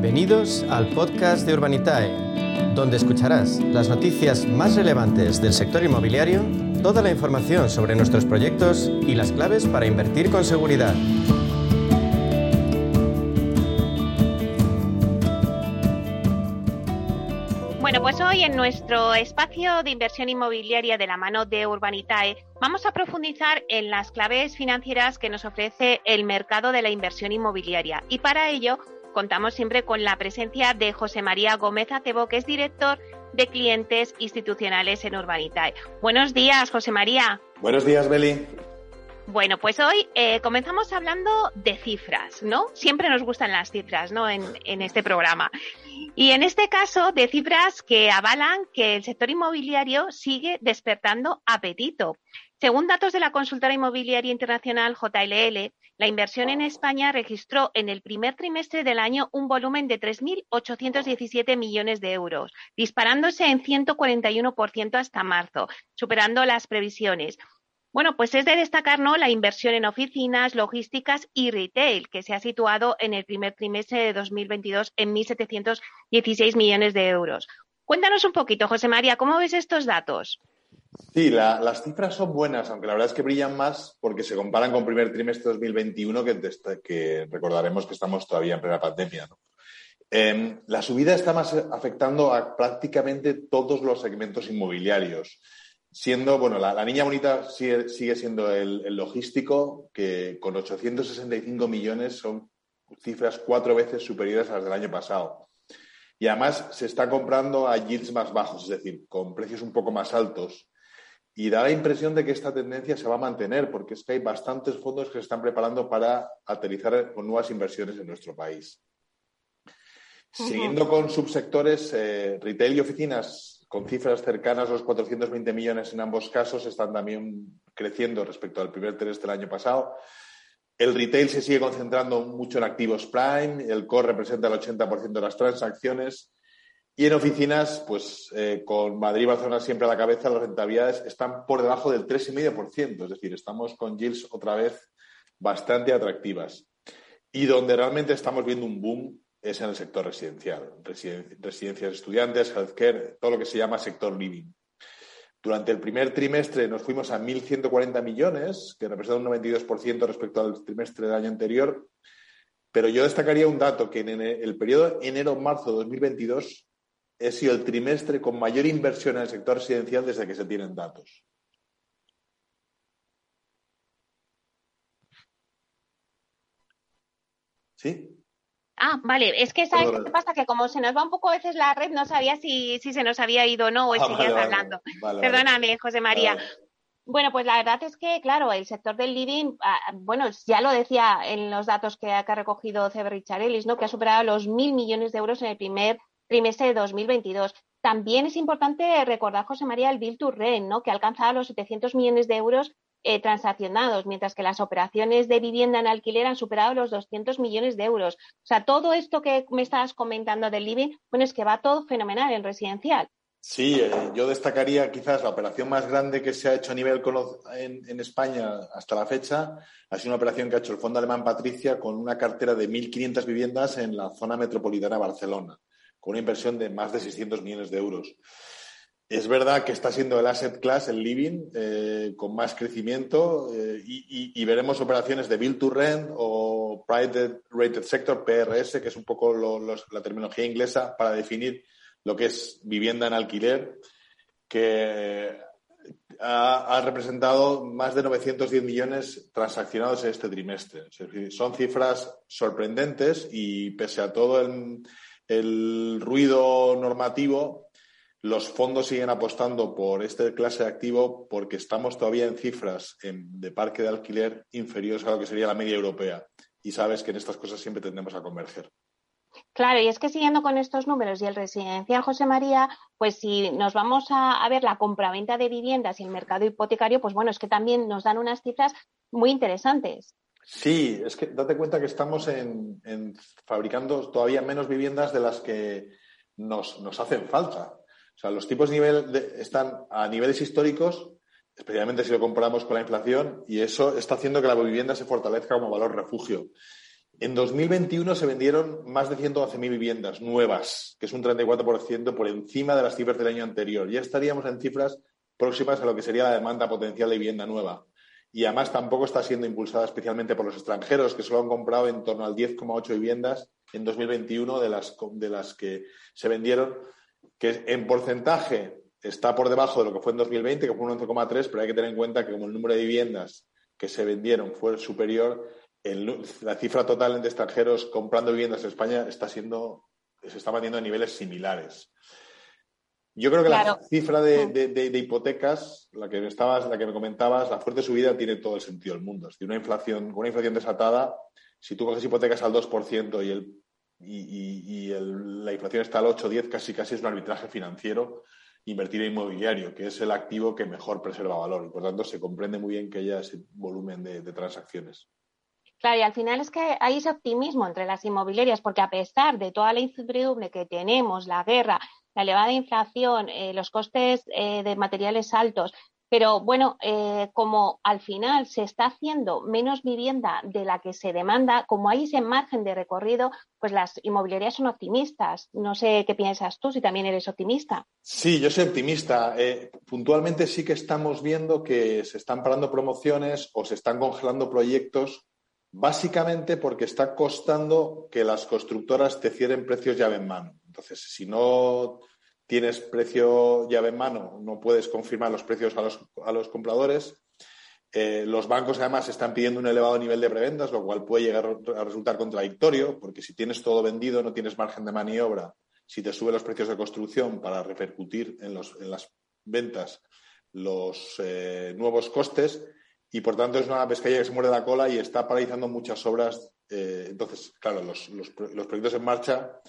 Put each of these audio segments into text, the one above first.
Bienvenidos al podcast de Urbanitae, donde escucharás las noticias más relevantes del sector inmobiliario, toda la información sobre nuestros proyectos y las claves para invertir con seguridad. Bueno, pues hoy en nuestro espacio de inversión inmobiliaria de la mano de Urbanitae vamos a profundizar en las claves financieras que nos ofrece el mercado de la inversión inmobiliaria. Y para ello contamos siempre con la presencia de José María Gómez Acebo, que es director de clientes institucionales en Urbanitae. Buenos días, José María. Buenos días, Beli. Bueno, pues hoy eh, comenzamos hablando de cifras, ¿no? Siempre nos gustan las cifras, ¿no? En, en este programa. Y en este caso, de cifras que avalan que el sector inmobiliario sigue despertando apetito. Según datos de la consultora inmobiliaria internacional JLL, la inversión en España registró en el primer trimestre del año un volumen de 3.817 millones de euros, disparándose en 141% hasta marzo, superando las previsiones. Bueno, pues es de destacar ¿no? la inversión en oficinas, logísticas y retail, que se ha situado en el primer trimestre de 2022 en 1.716 millones de euros. Cuéntanos un poquito, José María, ¿cómo ves estos datos? Sí, las cifras son buenas, aunque la verdad es que brillan más porque se comparan con primer trimestre de 2021, que, que recordaremos que estamos todavía en plena pandemia. ¿no? Eh, la subida está más afectando a prácticamente todos los segmentos inmobiliarios siendo, bueno, la, niña bonita sigue, siendo el, logístico, que con 865 millones son cifras cuatro veces superiores a las del año pasado. Y además se está comprando a yields más bajos, es decir, con precios un poco más altos. Y da la impresión de que esta tendencia se va a mantener, porque es que hay bastantes fondos que se están preparando para aterrizar con nuevas inversiones en nuestro país. Siguiendo con subsectores, eh, retail y oficinas con cifras cercanas a los 420 millones en ambos casos, están también creciendo respecto al primer trimestre del año pasado. El retail se sigue concentrando mucho en activos prime, el core representa el 80% de las transacciones. Y en oficinas, pues eh, con Madrid y Barcelona siempre a la cabeza, las rentabilidades están por debajo del 3,5%, es decir, estamos con yields otra vez bastante atractivas. Y donde realmente estamos viendo un boom es en el sector residencial, residencias estudiantes, healthcare, todo lo que se llama sector living. Durante el primer trimestre nos fuimos a 1.140 millones, que representa un 92% respecto al trimestre del año anterior, pero yo destacaría un dato, que en el periodo enero-marzo de 2022 ha sido el trimestre con mayor inversión en el sector residencial desde que se tienen datos. ¿Sí? Ah, vale. Es que ¿sabes qué pasa? Que como se nos va un poco a veces la red, no sabía si, si se nos había ido o no, o ah, seguías hablando. Perdóname, José María. Bueno, pues la verdad es que, claro, el sector del living, ah, bueno, ya lo decía en los datos que, ha recogido Ceber Richarellis, ¿no? Que ha superado los mil millones de euros en el primer trimestre de 2022. También es importante recordar, José María, el Bill to ¿no? Que ha alcanzado los 700 millones de euros eh, transaccionados, mientras que las operaciones de vivienda en alquiler han superado los 200 millones de euros. O sea, todo esto que me estabas comentando del living, bueno, es que va todo fenomenal en residencial. Sí, eh, yo destacaría quizás la operación más grande que se ha hecho a nivel en, en, España hasta la fecha. Ha sido una operación que ha hecho el Fondo Alemán Patricia con una cartera de 1.500 viviendas en la zona metropolitana de Barcelona, una inversión de más de 600 millones de euros. Es verdad que está siendo el asset class, el living, eh, con más crecimiento eh, y, veremos operaciones de build to rent o private rated sector, PRS, que es un poco la terminología inglesa para definir lo que es vivienda en alquiler, que ha, ha, representado más de 910 millones transaccionados en este trimestre. son cifras sorprendentes y pese a todo el, el ruido normativo, los fondos siguen apostando por este clase de activo porque estamos todavía en cifras de parque de alquiler inferiores a lo que sería la media europea. Y sabes que en estas cosas siempre tendremos a converger. Claro, y es que siguiendo con estos números y el residencial José María, pues si nos vamos a, ver la compraventa de viviendas y el mercado hipotecario, pues bueno, es que también nos dan unas cifras muy interesantes. Sí, es que date cuenta que estamos en, fabricando todavía menos viviendas de las que nos, nos hacen falta. O sea, los tipos de nivel están a niveles históricos, especialmente si lo comparamos con la inflación, y eso está haciendo que la vivienda se fortalezca como valor refugio. En 2021 se vendieron más de 112.000 viviendas nuevas, que es un 34% por encima de las cifras del año anterior. Ya estaríamos en cifras próximas a lo que sería la demanda potencial de vivienda nueva. Y además tampoco está siendo impulsada especialmente por los extranjeros, que solo han comprado en torno al 10,8 viviendas en 2021 de las, de las que se vendieron, que en porcentaje está por debajo de lo que fue en 2020, que fue un 11,3, pero hay que tener en cuenta que como el número de viviendas que se vendieron fue superior, la cifra total de extranjeros comprando viviendas en España está siendo, se está manteniendo a niveles similares. Yo creo que la cifra de, hipotecas, la que, me estabas, la que me comentabas, la fuerte subida tiene todo el sentido del mundo. Es decir, una inflación, una inflación desatada, si tú coges hipotecas al 2% y, el, y, la inflación está al 8 10, casi casi es un arbitraje financiero invertir en inmobiliario, que es el activo que mejor preserva valor. Y por tanto, se comprende muy bien que haya ese volumen de, de transacciones. Claro, y al final es que hay ese optimismo entre las inmobiliarias, porque a pesar de toda la incertidumbre que tenemos, la guerra, la elevada inflación, eh, los costes eh, de materiales altos. Pero bueno, eh, como al final se está haciendo menos vivienda de la que se demanda, como hay ese margen de recorrido, pues las inmobiliarias son optimistas. No sé qué piensas tú, si también eres optimista. Sí, yo soy optimista. puntualmente sí que estamos viendo que se están parando promociones o se están congelando proyectos, básicamente porque está costando que las constructoras te cierren precios llave en mano. Entonces, si no tienes precio llave en mano, no puedes confirmar los precios a los, a los compradores. Eh, los bancos además están pidiendo un elevado nivel de preventas, lo cual puede llegar a resultar contradictorio, porque si tienes todo vendido no tienes margen de maniobra. Si te suben los precios de construcción para repercutir en, las ventas los eh, nuevos costes, y por tanto es una pescadilla que se muere la cola y está paralizando muchas obras. Eh, entonces, claro, los, los, proyectos en marcha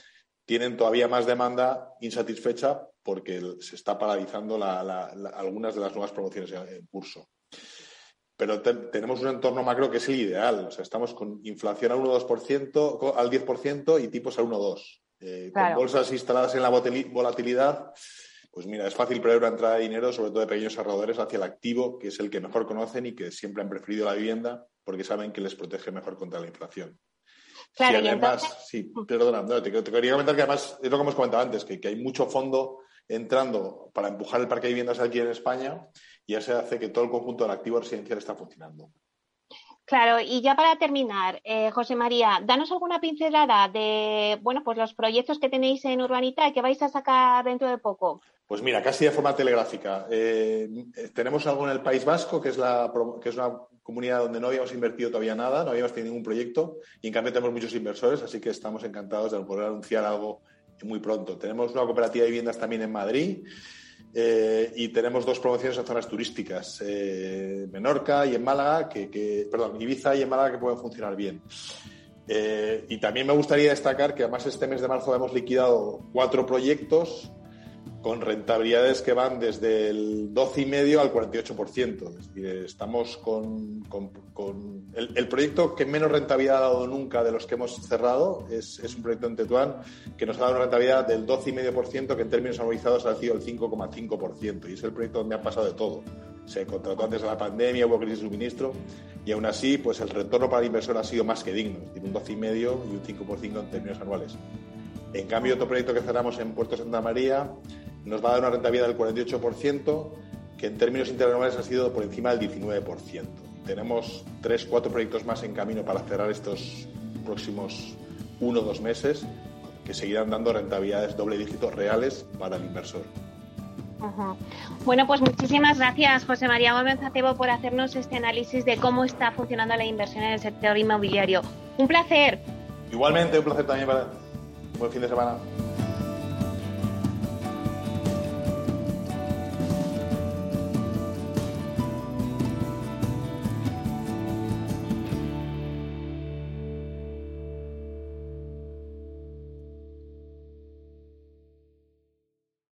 tienen todavía más demanda insatisfecha porque se está paralizando algunas de las nuevas promociones en curso. Pero tenemos un entorno macro que es el ideal. O sea, estamos con inflación al 1,2%, al 10% y tipos al 1,2%. Eh, con bolsas instaladas en la volatilidad, pues mira, es fácil prever una entrada de dinero, sobre todo de pequeños ahorradores, hacia el activo, que es el que mejor conocen y que siempre han preferido la vivienda porque saben que les protege mejor contra la inflación. Claro, además, sí, perdona, te, quería comentar que además es lo que hemos comentado antes, que, hay mucho fondo entrando para empujar el parque de viviendas aquí en España y eso hace que todo el conjunto del activo residencial está funcionando. Claro, y ya para terminar, eh, José María, danos alguna pincelada de bueno, pues los proyectos que tenéis en Urbanita y que vais a sacar dentro de poco. Pues mira, casi de forma telegráfica. Eh, tenemos algo en el País Vasco, que es, la, que es una comunidad donde no habíamos invertido todavía nada, no habíamos tenido ningún proyecto y en cambio tenemos muchos inversores, así que estamos encantados de poder anunciar algo muy pronto. Tenemos una cooperativa de viviendas también en Madrid eh, y tenemos dos promociones en zonas turísticas, eh, Menorca y en Málaga, que, perdón, Ibiza y en Málaga que pueden funcionar bien. Eh, y también me gustaría destacar que además este mes de marzo hemos liquidado cuatro proyectos con rentabilidades que van desde el 12,5 al 48%. Es decir, estamos con, el, proyecto que menos rentabilidad ha dado nunca de los que hemos cerrado es, un proyecto en Tetuán que nos ha dado una rentabilidad del 12,5% que en términos anualizados ha sido el 5,5% y es el proyecto donde ha pasado de todo. Se contrató antes de la pandemia, hubo crisis de suministro y aún así pues el retorno para el inversor ha sido más que digno, es decir, un 12,5 y un 5% en términos anuales. En cambio, otro proyecto que cerramos en Puerto Santa María nos va a dar una rentabilidad del 48%, que en términos interanuales ha sido por encima del 19%. Tenemos tres, cuatro proyectos más en camino para cerrar estos próximos uno o dos meses, que seguirán dando rentabilidades doble dígito reales para el inversor. Bueno, pues muchísimas gracias, José María Gómez Acebo, por hacernos este análisis de cómo está funcionando la inversión en el sector inmobiliario. Un placer. Igualmente, un placer también para. Buen fin de semana.